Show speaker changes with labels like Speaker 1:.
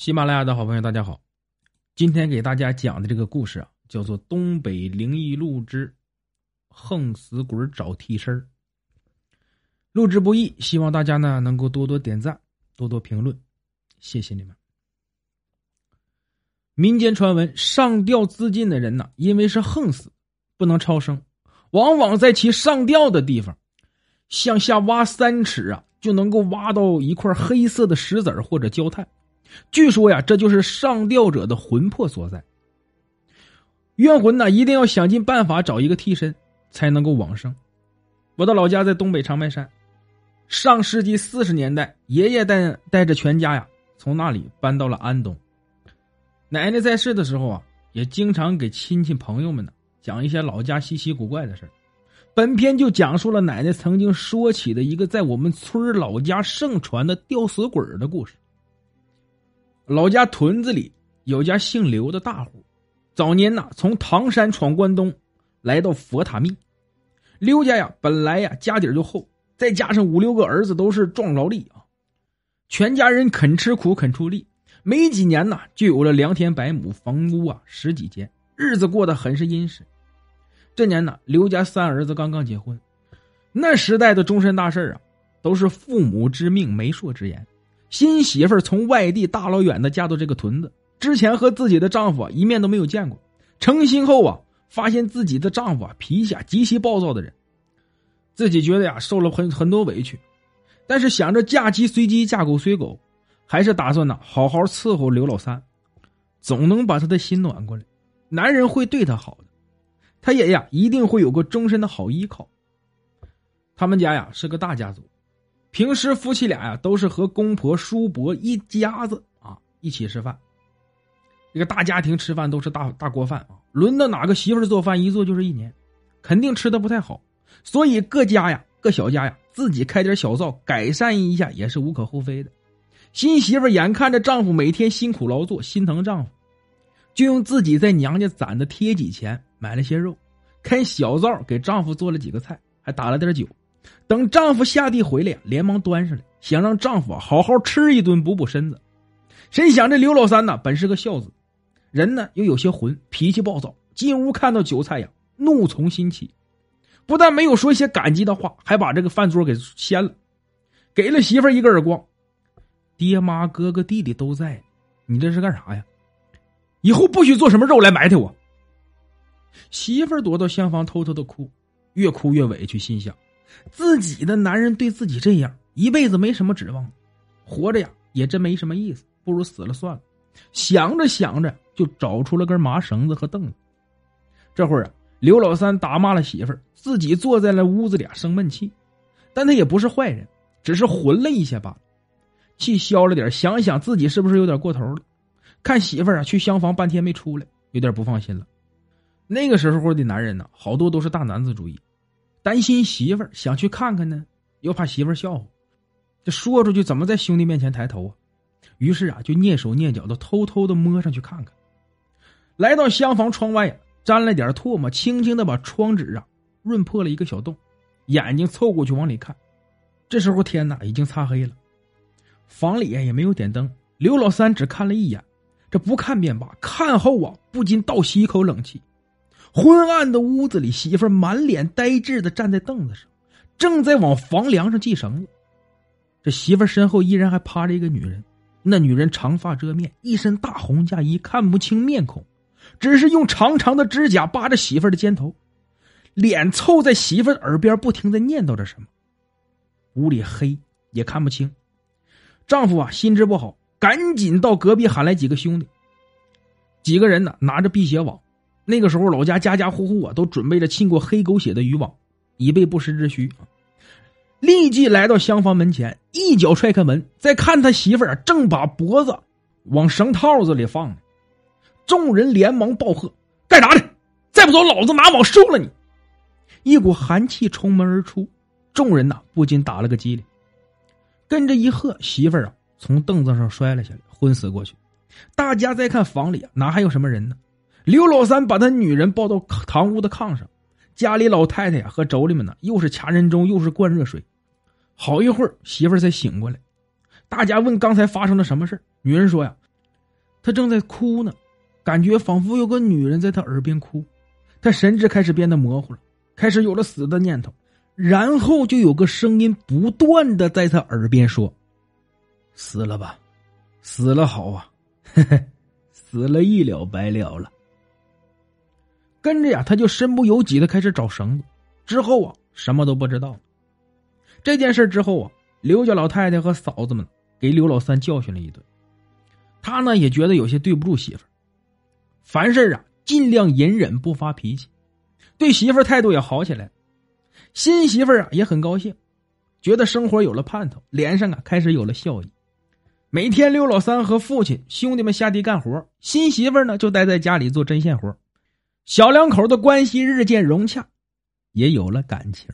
Speaker 1: 喜马拉雅的好朋友，大家好！今天给大家讲的这个故事啊，叫做《东北灵异录之横死鬼找替身录制不易，希望大家呢能够多多点赞，多多评论，谢谢你们。民间传闻，上吊自尽的人呢，因为是横死，不能超生，往往在其上吊的地方向下挖三尺啊，就能够挖到一块黑色的石子或者焦炭。据说呀，这就是上吊者的魂魄所在。冤魂呢，一定要想尽办法找一个替身，才能够往生。我的老家在东北长白山，上世纪四十年代，爷爷带带着全家呀，从那里搬到了安东。奶奶在世的时候啊，也经常给亲戚朋友们呢讲一些老家稀奇古怪的事本片就讲述了奶奶曾经说起的一个在我们村老家盛传的吊死鬼的故事。老家屯子里有家姓刘的大户，早年呐从唐山闯关东，来到佛塔密。刘家呀本来呀家底就厚，再加上五六个儿子都是壮劳力啊，全家人肯吃苦肯出力，没几年呐就有了良田百亩，房屋啊十几间，日子过得很是殷实。这年呢刘家三儿子刚刚结婚，那时代的终身大事啊，都是父母之命媒妁之言。新媳妇从外地大老远的嫁到这个屯子，之前和自己的丈夫一面都没有见过。成亲后啊，发现自己的丈夫啊脾气极其暴躁的人，自己觉得呀受了很很多委屈，但是想着嫁鸡随鸡，嫁狗随狗，还是打算呢好好伺候刘老三，总能把他的心暖过来。男人会对他好的，他也呀一定会有个终身的好依靠。他们家呀是个大家族。平时夫妻俩呀，都是和公婆、叔伯一家子啊一起吃饭。这个大家庭吃饭都是大大锅饭啊，轮到哪个媳妇做饭，一做就是一年，肯定吃的不太好。所以各家呀，各小家呀，自己开点小灶，改善一下也是无可厚非的。新媳妇眼看着丈夫每天辛苦劳作，心疼丈夫，就用自己在娘家攒的贴己钱买了些肉，开小灶给丈夫做了几个菜，还打了点酒。等丈夫下地回来，连忙端上来，想让丈夫好好吃一顿补补身子。谁想这刘老三呢，本是个孝子，人呢又有些混，脾气暴躁。进屋看到酒菜呀，怒从心起，不但没有说一些感激的话，还把这个饭桌给掀了，给了媳妇一个耳光。爹妈哥哥弟弟都在，你这是干啥呀？以后不许做什么肉来埋汰我。媳妇躲到厢房偷偷的哭，越哭越委屈，心想。自己的男人对自己这样，一辈子没什么指望，活着呀也真没什么意思，不如死了算了。想着想着，就找出了根麻绳子和凳子。这会儿啊，刘老三打骂了媳妇儿，自己坐在了屋子里生闷气。但他也不是坏人，只是混了一些罢了。气消了点，想想自己是不是有点过头了？看媳妇儿啊去厢房半天没出来，有点不放心了。那个时候的男人呢，好多都是大男子主义。担心媳妇儿想去看看呢，又怕媳妇儿笑话，这说出去怎么在兄弟面前抬头啊？于是啊，就蹑手蹑脚的偷偷的摸上去看看。来到厢房窗外呀，沾了点唾沫，轻轻的把窗纸啊润破了一个小洞，眼睛凑过去往里看。这时候天呐，已经擦黑了，房里也没有点灯。刘老三只看了一眼，这不看便罢，看后啊，不禁倒吸一口冷气。昏暗的屋子里，媳妇满脸呆滞的站在凳子上，正在往房梁上系绳子。这媳妇身后依然还趴着一个女人，那女人长发遮面，一身大红嫁衣，看不清面孔，只是用长长的指甲扒着媳妇的肩头，脸凑在媳妇耳边，不停的念叨着什么。屋里黑，也看不清。丈夫啊，心知不好，赶紧到隔壁喊来几个兄弟。几个人呢，拿着辟邪网。那个时候，老家家家户户啊都准备着浸过黑狗血的渔网，以备不时之需啊。立即来到厢房门前，一脚踹开门，再看他媳妇儿正把脖子往绳套子里放呢。众人连忙暴喝：“干啥呢？再不走，老子拿网收了你！”一股寒气冲门而出，众人呐不禁打了个激灵，跟着一喝，媳妇儿啊从凳子上摔了下来，昏死过去。大家再看房里啊，哪还有什么人呢？刘老三把他女人抱到堂屋的炕上，家里老太太呀和妯娌们呢，又是掐人中，又是灌热水，好一会儿，媳妇儿才醒过来。大家问刚才发生了什么事女人说呀：“她正在哭呢，感觉仿佛有个女人在她耳边哭，她神志开始变得模糊了，开始有了死的念头，然后就有个声音不断的在她耳边说：“死了吧，死了好啊，嘿嘿，死了一了百了了。”跟着呀，他就身不由己的开始找绳子，之后啊，什么都不知道。这件事之后啊，刘家老太太和嫂子们给刘老三教训了一顿。他呢也觉得有些对不住媳妇儿，凡事啊尽量隐忍不发脾气，对媳妇儿态度也好起来。新媳妇儿啊也很高兴，觉得生活有了盼头，脸上啊开始有了笑意。每天刘老三和父亲兄弟们下地干活，新媳妇儿呢就待在家里做针线活，小两口的关系日渐融洽，也有了感情。